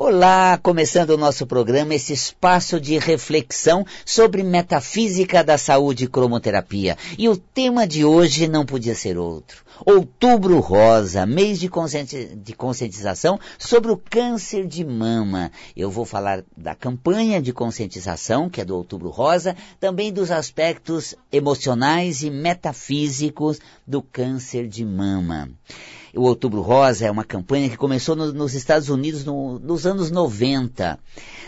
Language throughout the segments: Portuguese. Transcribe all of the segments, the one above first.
Olá, começando o nosso programa, esse espaço de reflexão sobre metafísica da saúde e cromoterapia. E o tema de hoje não podia ser outro. Outubro Rosa, mês de, conscienti de conscientização sobre o câncer de mama. Eu vou falar da campanha de conscientização, que é do Outubro Rosa, também dos aspectos emocionais e metafísicos do câncer de mama. O Outubro Rosa é uma campanha que começou no, nos Estados Unidos no, nos anos 90.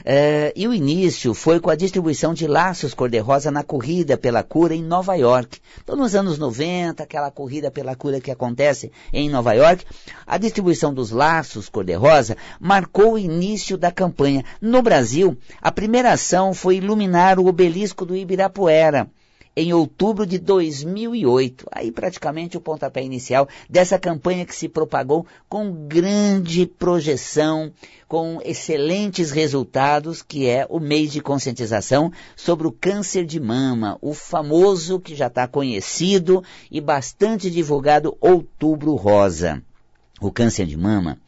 É, e o início foi com a distribuição de laços cor-de-rosa na corrida pela cura em Nova York. Então, nos anos 90, aquela corrida pela cura que acontece em Nova York, a distribuição dos laços cor-de-rosa marcou o início da campanha. No Brasil, a primeira ação foi iluminar o obelisco do Ibirapuera em outubro de 2008. Aí praticamente o pontapé inicial dessa campanha que se propagou com grande projeção, com excelentes resultados, que é o mês de conscientização sobre o câncer de mama, o famoso que já está conhecido e bastante divulgado Outubro Rosa. O câncer de mama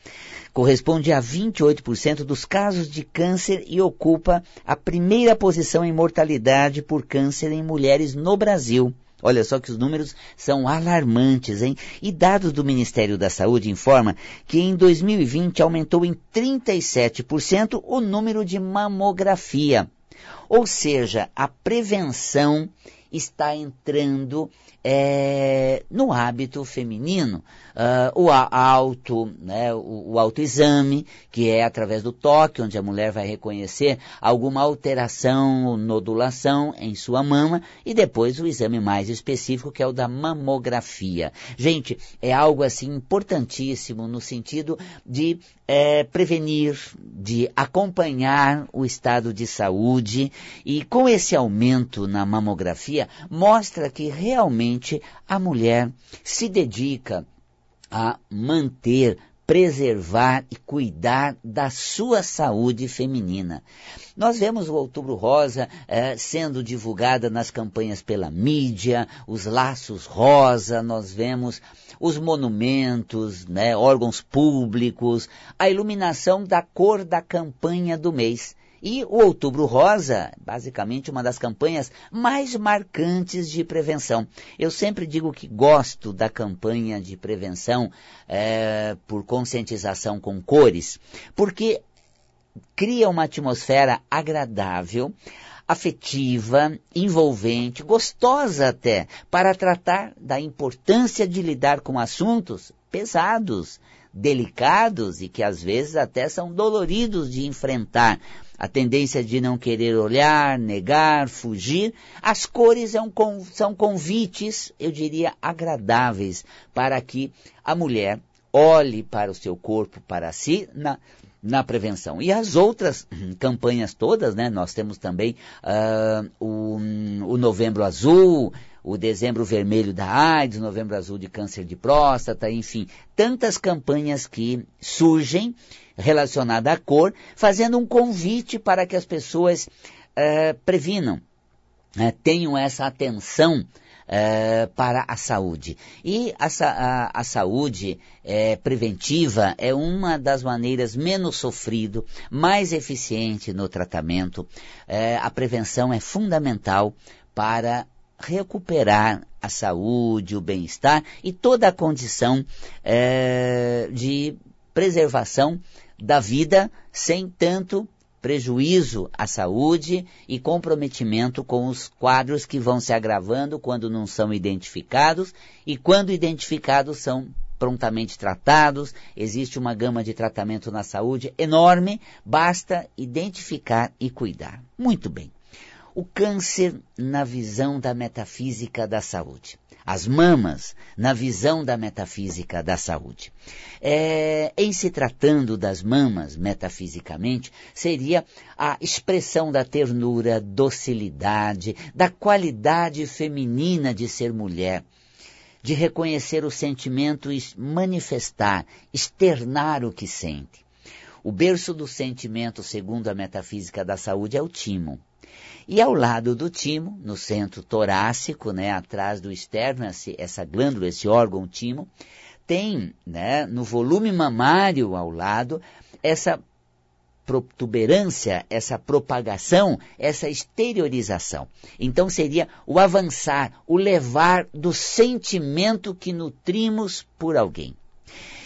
corresponde a 28% dos casos de câncer e ocupa a primeira posição em mortalidade por câncer em mulheres no Brasil. Olha só que os números são alarmantes, hein? E dados do Ministério da Saúde informam que em 2020 aumentou em 37% o número de mamografia. Ou seja, a prevenção está entrando é, no hábito feminino. Uh, o auto, né, o, o autoexame, que é através do toque, onde a mulher vai reconhecer alguma alteração ou nodulação em sua mama, e depois o exame mais específico, que é o da mamografia. Gente, é algo assim importantíssimo no sentido de é, prevenir, de acompanhar o estado de saúde, e com esse aumento na mamografia, mostra que realmente a mulher se dedica a manter, preservar e cuidar da sua saúde feminina. Nós vemos o Outubro Rosa eh, sendo divulgada nas campanhas pela mídia, os laços rosa, nós vemos os monumentos, né, órgãos públicos, a iluminação da cor da campanha do mês. E o Outubro Rosa, basicamente uma das campanhas mais marcantes de prevenção. Eu sempre digo que gosto da campanha de prevenção é, por conscientização com cores, porque cria uma atmosfera agradável, afetiva, envolvente, gostosa até, para tratar da importância de lidar com assuntos pesados, delicados e que às vezes até são doloridos de enfrentar, a tendência de não querer olhar, negar, fugir. As cores são convites, eu diria, agradáveis para que a mulher olhe para o seu corpo, para si, na, na prevenção. E as outras campanhas todas, né? Nós temos também uh, o, o Novembro Azul, o Dezembro Vermelho da AIDS, Novembro Azul de Câncer de Próstata, enfim, tantas campanhas que surgem relacionada à cor, fazendo um convite para que as pessoas uh, previnam, uh, tenham essa atenção uh, para a saúde. E a, a, a saúde é, preventiva é uma das maneiras menos sofrido, mais eficiente no tratamento. a prevenção é fundamental para recuperar a saúde, o bem-estar e toda a condição de preservação da vida sem tanto prejuízo à saúde e comprometimento com os quadros que vão se agravando quando não são identificados e quando identificados são prontamente tratados. Existe uma gama de tratamento na saúde enorme, basta identificar e cuidar. Muito bem. O câncer na visão da metafísica da saúde as mamas na visão da metafísica da saúde. É, em se tratando das mamas, metafisicamente, seria a expressão da ternura, docilidade, da qualidade feminina de ser mulher, de reconhecer o sentimento e manifestar, externar o que sente. O berço do sentimento, segundo a metafísica da saúde, é o timo. E ao lado do timo, no centro torácico, né, atrás do externo, essa glândula, esse órgão timo, tem, né, no volume mamário ao lado, essa protuberância, essa propagação, essa exteriorização. Então seria o avançar, o levar do sentimento que nutrimos por alguém.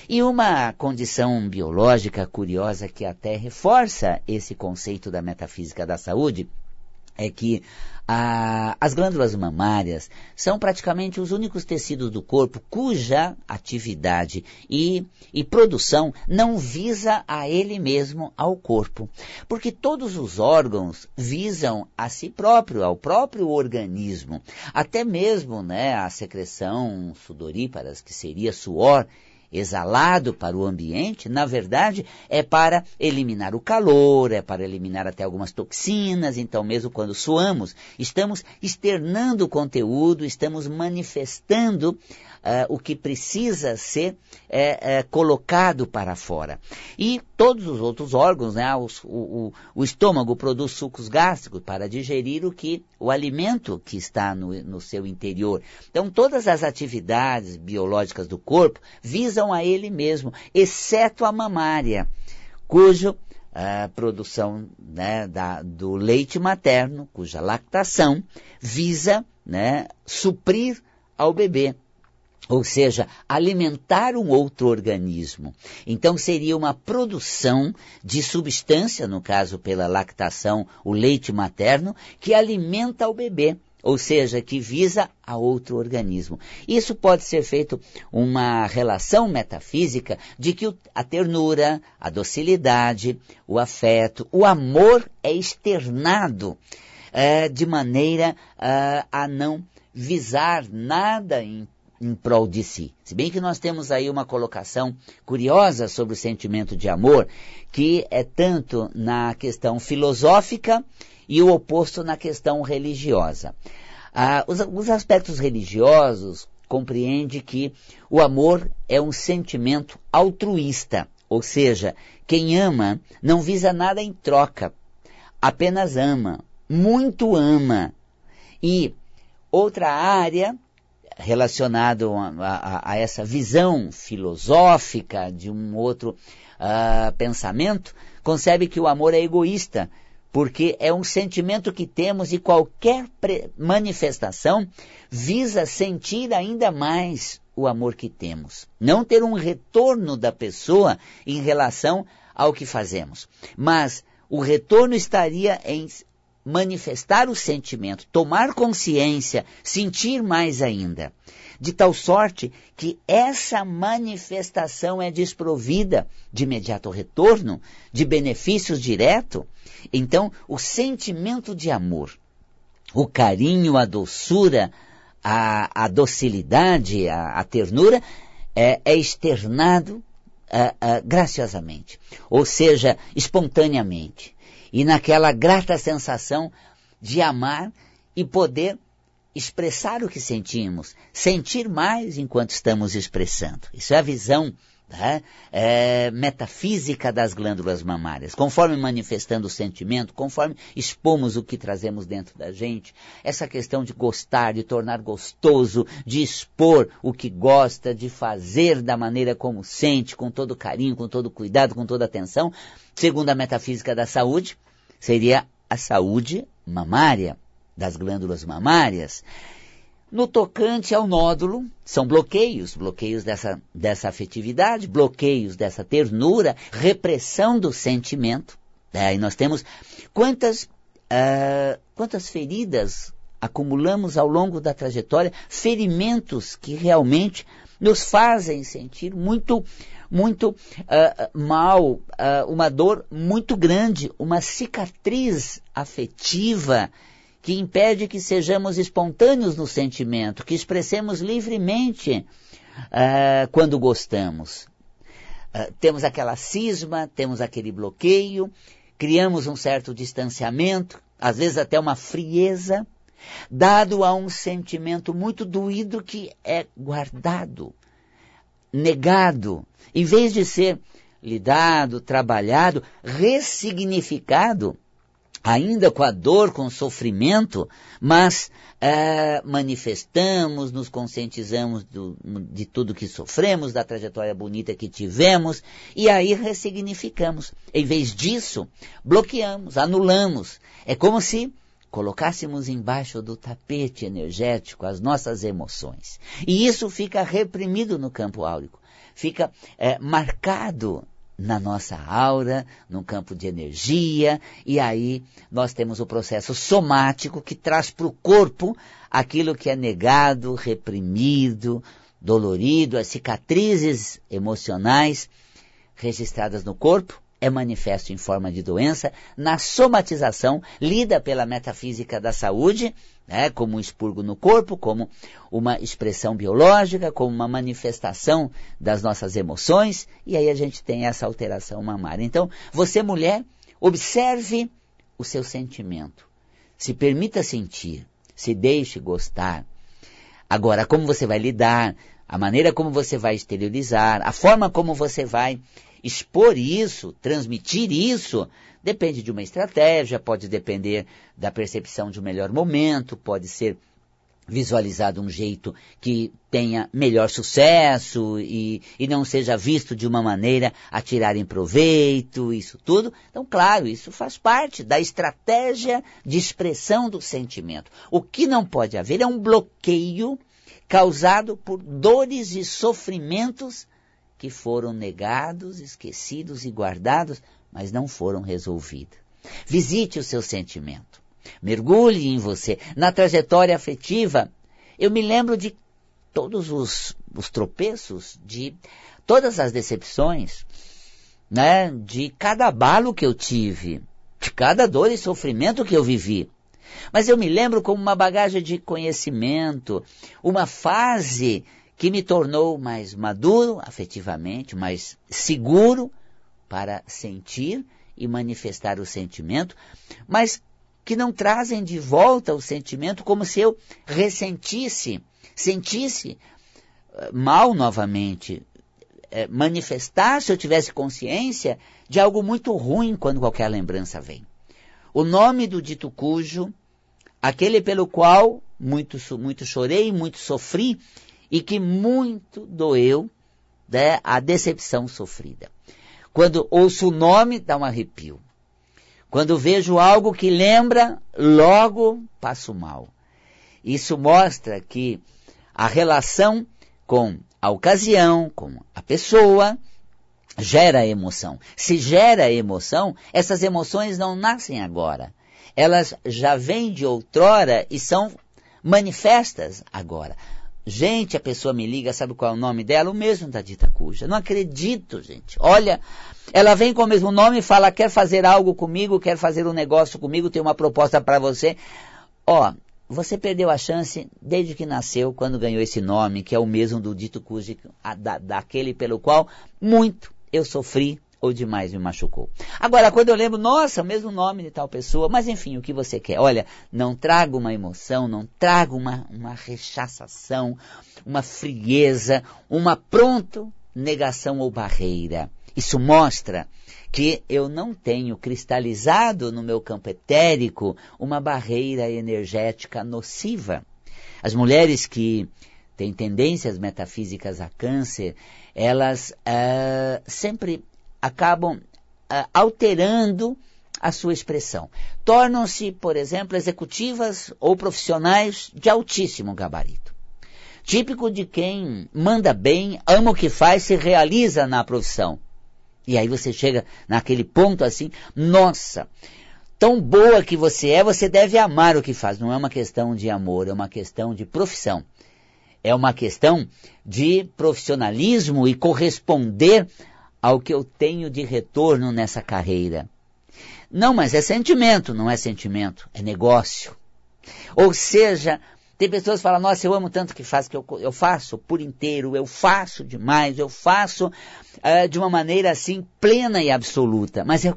E uma condição biológica curiosa que até reforça esse conceito da metafísica da saúde é que a, as glândulas mamárias são praticamente os únicos tecidos do corpo cuja atividade e, e produção não visa a ele mesmo, ao corpo. Porque todos os órgãos visam a si próprio, ao próprio organismo. Até mesmo né, a secreção sudoríparas, que seria suor, exalado para o ambiente, na verdade, é para eliminar o calor, é para eliminar até algumas toxinas. Então, mesmo quando suamos, estamos externando o conteúdo, estamos manifestando uh, o que precisa ser é, é, colocado para fora. E todos os outros órgãos, né, o, o, o, estômago produz sucos gástricos para digerir o que o alimento que está no, no seu interior. Então, todas as atividades biológicas do corpo visam a ele mesmo, exceto a mamária, cujo a produção né, da, do leite materno, cuja lactação visa né, suprir ao bebê ou seja, alimentar um outro organismo. Então seria uma produção de substância, no caso pela lactação, o leite materno, que alimenta o bebê, ou seja, que visa a outro organismo. Isso pode ser feito uma relação metafísica de que a ternura, a docilidade, o afeto, o amor é externado é, de maneira é, a não visar nada em em prol de si. Se bem que nós temos aí uma colocação curiosa sobre o sentimento de amor, que é tanto na questão filosófica e o oposto na questão religiosa. Ah, os, os aspectos religiosos compreende que o amor é um sentimento altruísta, ou seja, quem ama não visa nada em troca, apenas ama, muito ama. E outra área relacionado a, a, a, essa visão filosófica de um outro uh, pensamento, concebe que o amor é egoísta, porque é um sentimento que temos e qualquer manifestação visa sentir ainda mais o amor que temos. Não ter um retorno da pessoa em relação ao que fazemos. Mas o retorno estaria em manifestar o sentimento, tomar consciência, sentir mais ainda. De tal sorte que essa manifestação é desprovida de imediato retorno, de benefícios direto. Então, o sentimento de amor, o carinho, a doçura, a, a docilidade, a, a ternura, é, é externado graciosamente, ou seja, espontaneamente e naquela grata sensação de amar e poder expressar o que sentimos, sentir mais enquanto estamos expressando. Isso é a visão né, é, metafísica das glândulas mamárias. Conforme manifestando o sentimento, conforme expomos o que trazemos dentro da gente, essa questão de gostar, de tornar gostoso, de expor o que gosta, de fazer da maneira como sente, com todo carinho, com todo cuidado, com toda atenção, segundo a metafísica da saúde, seria a saúde mamária, das glândulas mamárias. No tocante ao nódulo, são bloqueios, bloqueios dessa, dessa afetividade, bloqueios dessa ternura, repressão do sentimento. É, e nós temos quantas, uh, quantas feridas acumulamos ao longo da trajetória, ferimentos que realmente nos fazem sentir muito muito uh, mal, uh, uma dor muito grande, uma cicatriz afetiva que impede que sejamos espontâneos no sentimento, que expressemos livremente uh, quando gostamos. temos aquela cisma, temos aquele bloqueio, criamos um certo distanciamento, às vezes até uma frieza, dado a um sentimento muito doído que é guardado, negado, em vez de ser lidado, trabalhado, ressignificado, ainda com a dor, com o sofrimento, mas é, manifestamos, nos conscientizamos do, de tudo que sofremos, da trajetória bonita que tivemos, e aí ressignificamos. Em vez disso, bloqueamos, anulamos. É como se colocássemos embaixo do tapete energético as nossas emoções. E isso fica reprimido no campo áurico, fica é, marcado na nossa aura, no campo de energia, e aí nós temos o processo somático que traz para o corpo aquilo que é negado, reprimido, dolorido, as cicatrizes emocionais registradas no corpo, é manifesto em forma de doença, na somatização, lida pela metafísica da saúde, né, como um expurgo no corpo, como uma expressão biológica, como uma manifestação das nossas emoções, e aí a gente tem essa alteração mamária. Então, você mulher, observe o seu sentimento, se permita sentir, se deixe gostar. Agora, como você vai lidar, a maneira como você vai exteriorizar, a forma como você vai expor isso, transmitir isso, depende de uma estratégia, pode depender da percepção de um melhor momento, pode ser visualizado um jeito que tenha melhor sucesso e, e não seja visto de uma maneira a tirar em proveito, isso tudo. Então, claro, isso faz parte da estratégia de expressão do sentimento. O que não pode haver é um bloqueio causado por dores e sofrimentos que foram negados, esquecidos e guardados, mas não foram resolvidos. Visite o seu sentimento. Mergulhe em você. Na trajetória afetiva, eu me lembro de todos os, os tropeços, de todas as decepções, né? de cada abalo que eu tive, de cada dor e sofrimento que eu vivi. Mas eu me lembro como uma bagagem de conhecimento, uma fase que me tornou mais maduro afetivamente, mais seguro para sentir e manifestar o sentimento, mas que não trazem de volta o sentimento como se eu ressentisse, sentisse eh, mal novamente, eh, manifestasse, eu tivesse consciência de algo muito ruim quando qualquer lembrança vem. O nome do dito cujo, aquele pelo qual muito, muito chorei, muito sofri, e que muito doeu né, a decepção sofrida. Quando ouço o nome, dá um arrepio. Quando vejo algo que lembra, logo passo mal. Isso mostra que a relação com a ocasião, com a pessoa, gera emoção. Se gera emoção, essas emoções não nascem agora. Elas já vêm de outrora e são manifestas agora. Gente, a pessoa me liga, sabe qual é o nome dela? O mesmo da dita cuja. Não acredito, gente. Olha, ela vem com o mesmo nome e fala, quer fazer algo comigo, quer fazer um negócio comigo, tem uma proposta para você. Ó, você perdeu a chance desde que nasceu, quando ganhou esse nome, que é o mesmo do dito cujo, da, daquele pelo qual muito eu sofri, ou demais me machucou. Agora, quando eu lembro, nossa, o mesmo nome de tal pessoa, mas enfim, o que você quer? Olha, não traga uma emoção, não traga uma, uma rechaçação, uma frieza, uma pronto negação ou barreira. Isso mostra que eu não tenho cristalizado no meu campo etérico uma barreira energética nociva. As mulheres que têm tendências metafísicas a câncer, elas uh, sempre acabam uh, alterando a sua expressão. Tornam-se, por exemplo, executivas ou profissionais de altíssimo gabarito. Típico de quem manda bem, ama o que faz, se realiza na profissão. E aí você chega naquele ponto assim, nossa, tão boa que você é, você deve amar o que faz. Não é uma questão de amor, é uma questão de profissão. É uma questão de profissionalismo e corresponder ao que eu tenho de retorno nessa carreira. Não, mas é sentimento, não é sentimento, é negócio. Ou seja, tem pessoas que falam, nossa, eu amo tanto que faz que eu, eu faço por inteiro, eu faço demais, eu faço uh, de uma maneira assim plena e absoluta, mas é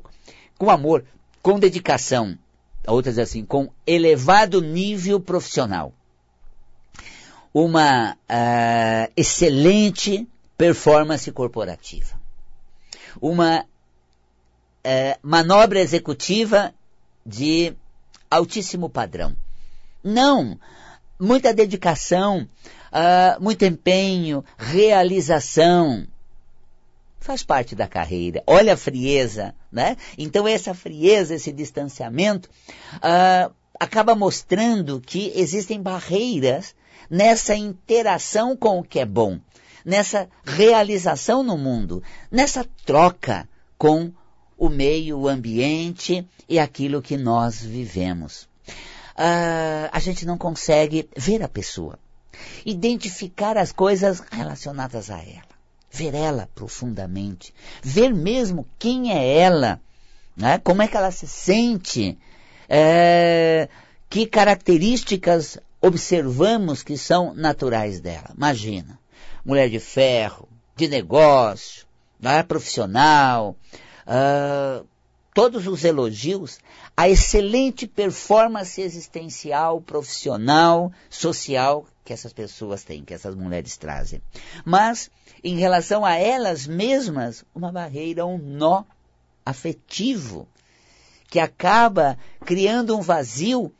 com amor, com dedicação, outras assim, com elevado nível profissional. Uma uh, excelente performance corporativa uma é, manobra executiva de altíssimo padrão. Não, muita dedicação, uh, muito empenho, realização. Faz parte da carreira. Olha a frieza, né? Então essa frieza, esse distanciamento, uh, acaba mostrando que existem barreiras nessa interação com o que é bom, nessa realização no mundo, nessa troca com o meio, o ambiente e aquilo que nós vivemos. Uh, a gente não consegue ver a pessoa, identificar as coisas relacionadas a ela, ver ela profundamente, ver mesmo quem é ela, né? como é que ela se sente, é, que características observamos que são naturais dela. Imagina, mulher de ferro, de negócio, né, profissional, uh, todos os elogios à excelente performance existencial, profissional, social que essas pessoas têm, que essas mulheres trazem. Mas, em relação a elas mesmas, uma barreira, um nó afetivo, que acaba criando um vazio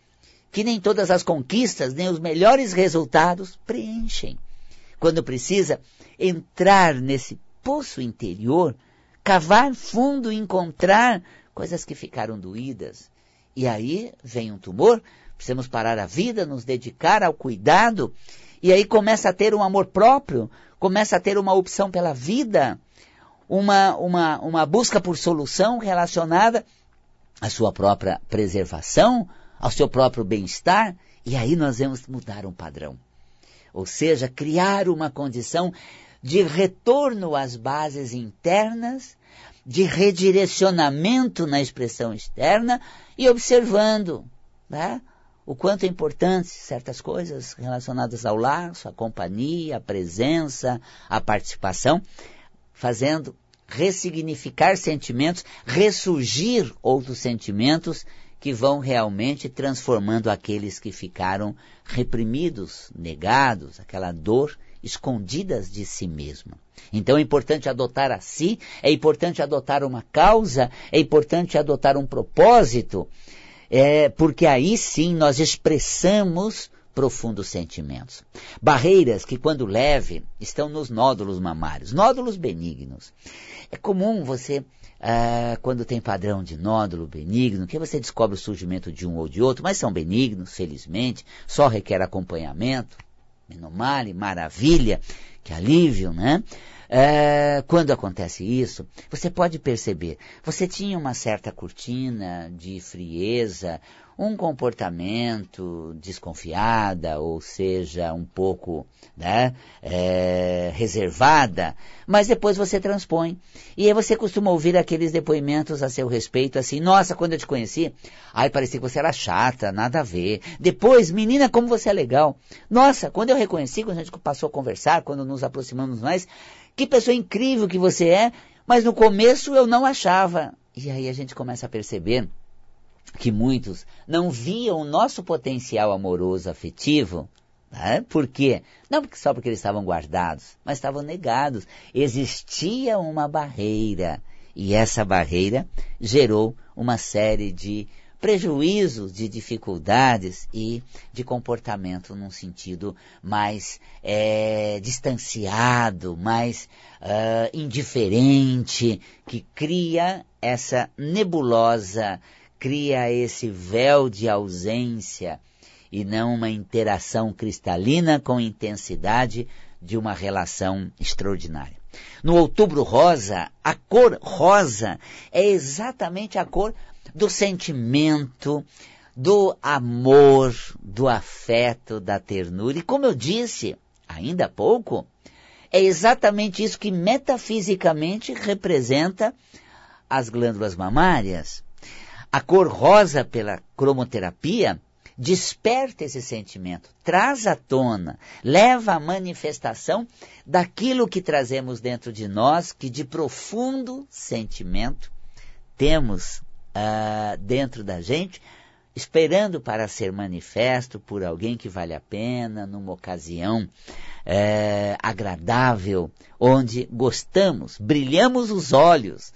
que nem todas as conquistas, nem os melhores resultados preenchem. Quando precisa entrar nesse poço interior, cavar fundo e encontrar coisas que ficaram doídas. E aí vem um tumor, precisamos parar a vida, nos dedicar ao cuidado, e aí começa a ter um amor próprio, começa a ter uma opção pela vida, uma, uma, uma busca por solução relacionada à sua própria preservação, ao seu próprio bem-estar, e aí nós vamos mudar um padrão. Ou seja, criar uma condição de retorno às bases internas, de redirecionamento na expressão externa e observando né, o quanto é importante certas coisas relacionadas ao laço, à companhia, à presença, à participação, fazendo ressignificar sentimentos, ressurgir outros sentimentos que vão realmente transformando aqueles que ficaram reprimidos, negados, aquela dor escondidas de si mesma. Então é importante adotar a si, é importante adotar uma causa, é importante adotar um propósito, é, porque aí sim nós expressamos profundos sentimentos. Barreiras que, quando leve, estão nos nódulos mamários, nódulos benignos. É comum você ah, quando tem padrão de nódulo benigno, que você descobre o surgimento de um ou de outro, mas são benignos, felizmente, só requer acompanhamento. Menomale, maravilha, que alívio, né? É, quando acontece isso, você pode perceber, você tinha uma certa cortina de frieza, um comportamento desconfiada, ou seja, um pouco né, é, reservada, mas depois você transpõe. E aí você costuma ouvir aqueles depoimentos a seu respeito, assim, nossa, quando eu te conheci, ai, parecia que você era chata, nada a ver. Depois, menina, como você é legal. Nossa, quando eu reconheci, quando a gente passou a conversar, quando nos aproximamos mais, que pessoa incrível que você é, mas no começo eu não achava. E aí a gente começa a perceber que muitos não viam o nosso potencial amoroso afetivo. Né? Por quê? Não só porque eles estavam guardados, mas estavam negados. Existia uma barreira. E essa barreira gerou uma série de prejuízos, de dificuldades e de comportamento num sentido mais é, distanciado, mais uh, indiferente, que cria essa nebulosa, cria esse véu de ausência e não uma interação cristalina com intensidade de uma relação extraordinária. No outubro rosa, a cor rosa é exatamente a cor do sentimento, do amor, do afeto, da ternura. E como eu disse ainda há pouco, é exatamente isso que metafisicamente representa as glândulas mamárias. A cor rosa pela cromoterapia desperta esse sentimento, traz à tona, leva à manifestação daquilo que trazemos dentro de nós, que de profundo sentimento temos uh, dentro da gente, esperando para ser manifesto por alguém que vale a pena, numa ocasião uh, agradável, onde gostamos, brilhamos os olhos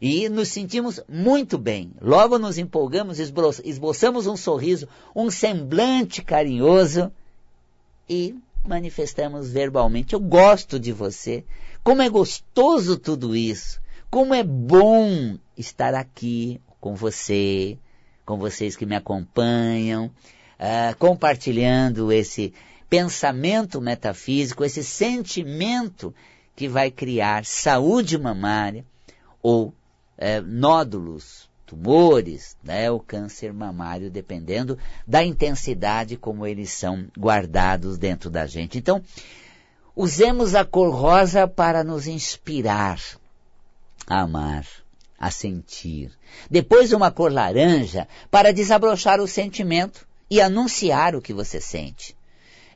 E nos sentimos muito bem. Logo nos empolgamos, esboçamos um sorriso, um semblante carinhoso e manifestamos verbalmente: Eu gosto de você. Como é gostoso tudo isso. Como é bom estar aqui com você, com vocês que me acompanham, uh, compartilhando esse pensamento metafísico, esse sentimento que vai criar saúde mamária ou é, nódulos, tumores, né, o câncer mamário, dependendo da intensidade como eles são guardados dentro da gente. Então, usemos a cor rosa para nos inspirar a amar, a sentir. Depois uma cor laranja para desabrochar o sentimento e anunciar o que você sente.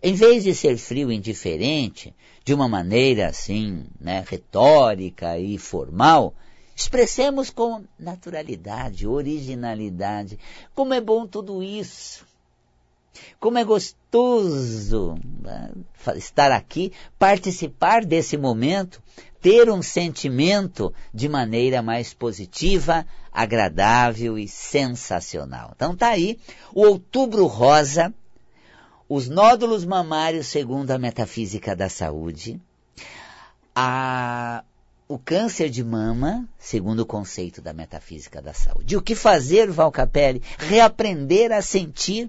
Em vez de ser frio e indiferente, de uma maneira assim, né, retórica e formal, expressemos com naturalidade, originalidade. Como é bom tudo isso. Como é gostoso né, estar aqui, participar desse momento, ter um sentimento de maneira mais positiva, agradável e sensacional. Então tá aí o Outubro Rosa, os nódulos mamários segundo a metafísica da saúde, a, o câncer de mama, segundo o conceito da metafísica da saúde. O que fazer, Val Capelli? Reaprender a sentir,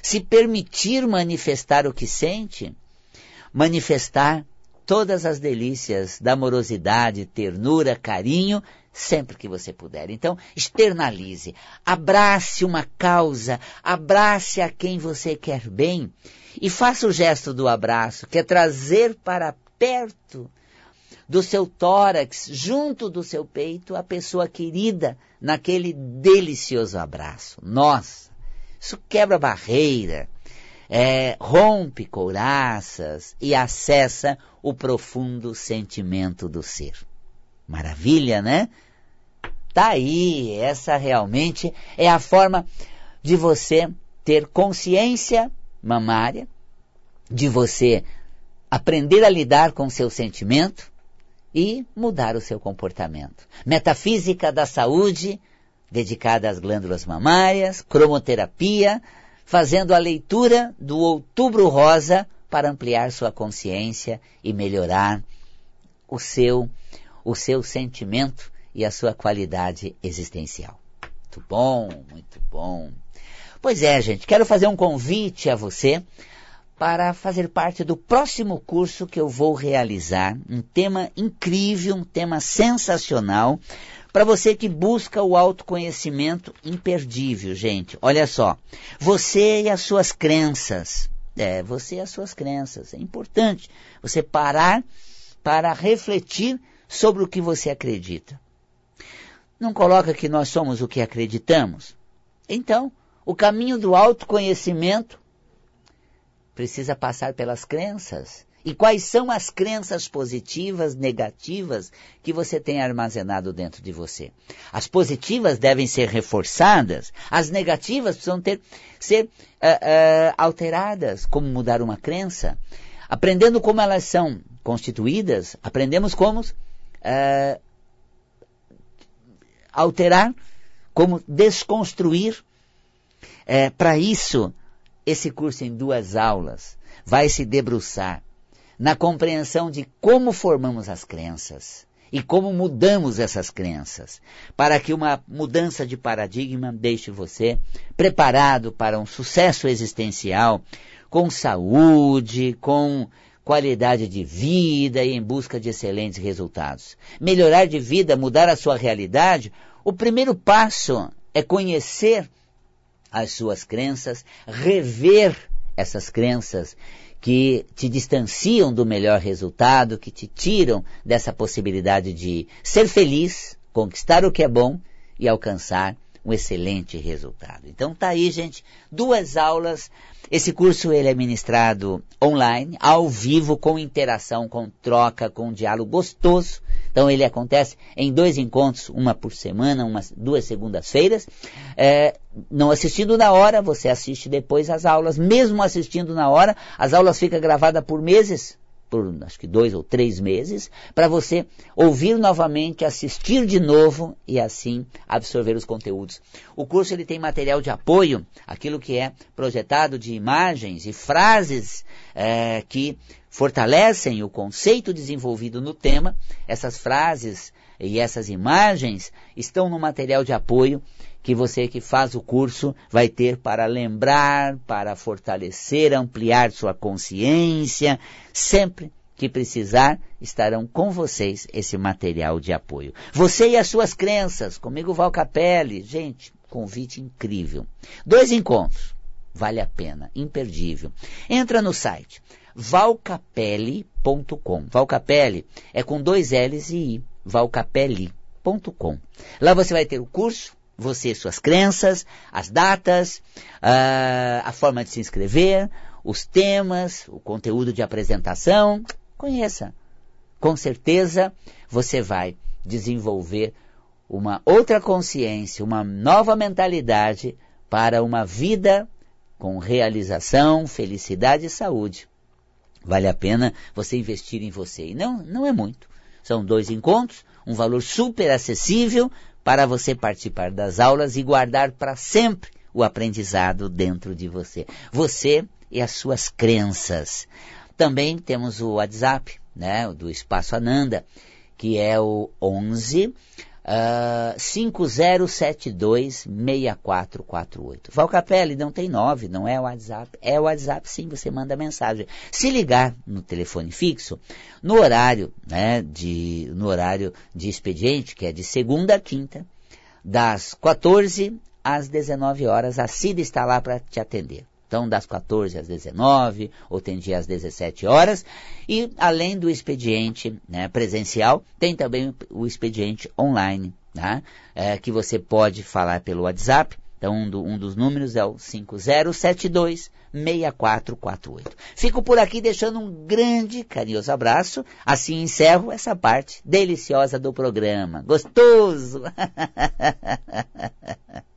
se permitir manifestar o que sente, manifestar todas as delícias da amorosidade, ternura, carinho sempre que você puder. Então, externalize, abrace uma causa, abrace a quem você quer bem e faça o gesto do abraço, que é trazer para perto do seu tórax, junto do seu peito, a pessoa querida naquele delicioso abraço. Nossa, isso quebra barreira, é, rompe couraças e acessa o profundo sentimento do ser. Maravilha, né? Tá aí, essa realmente é a forma de você ter consciência mamária, de você aprender a lidar com seu sentimento e mudar o seu comportamento. Metafísica da saúde, dedicada às glândulas mamárias, cromoterapia, fazendo a leitura do Outubro Rosa para ampliar sua consciência e melhorar o seu o seu sentimento e a sua qualidade existencial. Muito bom, muito bom. Pois é, gente, quero fazer um convite a você para fazer parte do próximo curso que eu vou realizar. Um tema incrível, um tema sensacional para você que busca o autoconhecimento imperdível, gente. Olha só, você e as suas crenças. É, você e as suas crenças. É importante você parar para refletir sobre o que você acredita não coloca que nós somos o que acreditamos? Então, o caminho do autoconhecimento precisa passar pelas crenças. E quais são as crenças positivas, negativas que você tem armazenado dentro de você? As positivas devem ser reforçadas, as negativas precisam ter, ser uh, uh, alteradas. Como mudar uma crença? Aprendendo como elas são constituídas, aprendemos como uh, alterar, como desconstruir. É, Para isso, esse curso em duas aulas vai se debruçar na compreensão de como formamos as crenças e como mudamos essas crenças, para que uma mudança de paradigma deixe você preparado para um sucesso existencial, com saúde, com qualidade de vida e em busca de excelentes resultados. Melhorar de vida, mudar a sua realidade, o primeiro passo é conhecer as suas crenças, rever essas crenças que te distanciam do melhor resultado, que te tiram dessa possibilidade de ser feliz, conquistar o que é bom e alcançar um excelente resultado. Então tá aí, gente, duas aulas esse curso ele é ministrado online, ao vivo, com interação, com troca, com um diálogo gostoso. Então ele acontece em dois encontros, uma por semana, umas duas segundas-feiras. É, não assistindo na hora, você assiste depois as aulas. Mesmo assistindo na hora, as aulas ficam gravadas por meses por acho que dois ou três meses, para você ouvir novamente, assistir de novo e assim absorver os conteúdos. O curso ele tem material de apoio, aquilo que é projetado de imagens e frases é, que fortalecem o conceito desenvolvido no tema. Essas frases e essas imagens estão no material de apoio que você que faz o curso vai ter para lembrar, para fortalecer, ampliar sua consciência. Sempre que precisar, estarão com vocês esse material de apoio. Você e as suas crenças, comigo Val Capelli. Gente, convite incrível. Dois encontros. Vale a pena, imperdível. Entra no site valcapelli.com. Valcapelli é com dois L's e I. valcapelli.com. Lá você vai ter o curso, você, suas crenças, as datas, a, a forma de se inscrever, os temas, o conteúdo de apresentação. Conheça. Com certeza você vai desenvolver uma outra consciência, uma nova mentalidade para uma vida com realização, felicidade e saúde. Vale a pena você investir em você. E não, não é muito. São dois encontros, um valor super acessível para você participar das aulas e guardar para sempre o aprendizado dentro de você. Você e as suas crenças. Também temos o WhatsApp, né, do Espaço Ananda, que é o 11 Uh, 5072-6448. Valcapelli não tem 9, não é WhatsApp. É o WhatsApp sim, você manda mensagem. Se ligar no telefone fixo, no horário, né, de, no horário de expediente, que é de segunda a quinta, das 14 às 19 horas, a Cida está lá para te atender. Então, das 14 às 19, ou tem dia às 17 horas. E, além do expediente né, presencial, tem também o expediente online, né, é, que você pode falar pelo WhatsApp. Então, um, do, um dos números é o 5072 6448. Fico por aqui deixando um grande, carinhoso abraço. Assim encerro essa parte deliciosa do programa. Gostoso!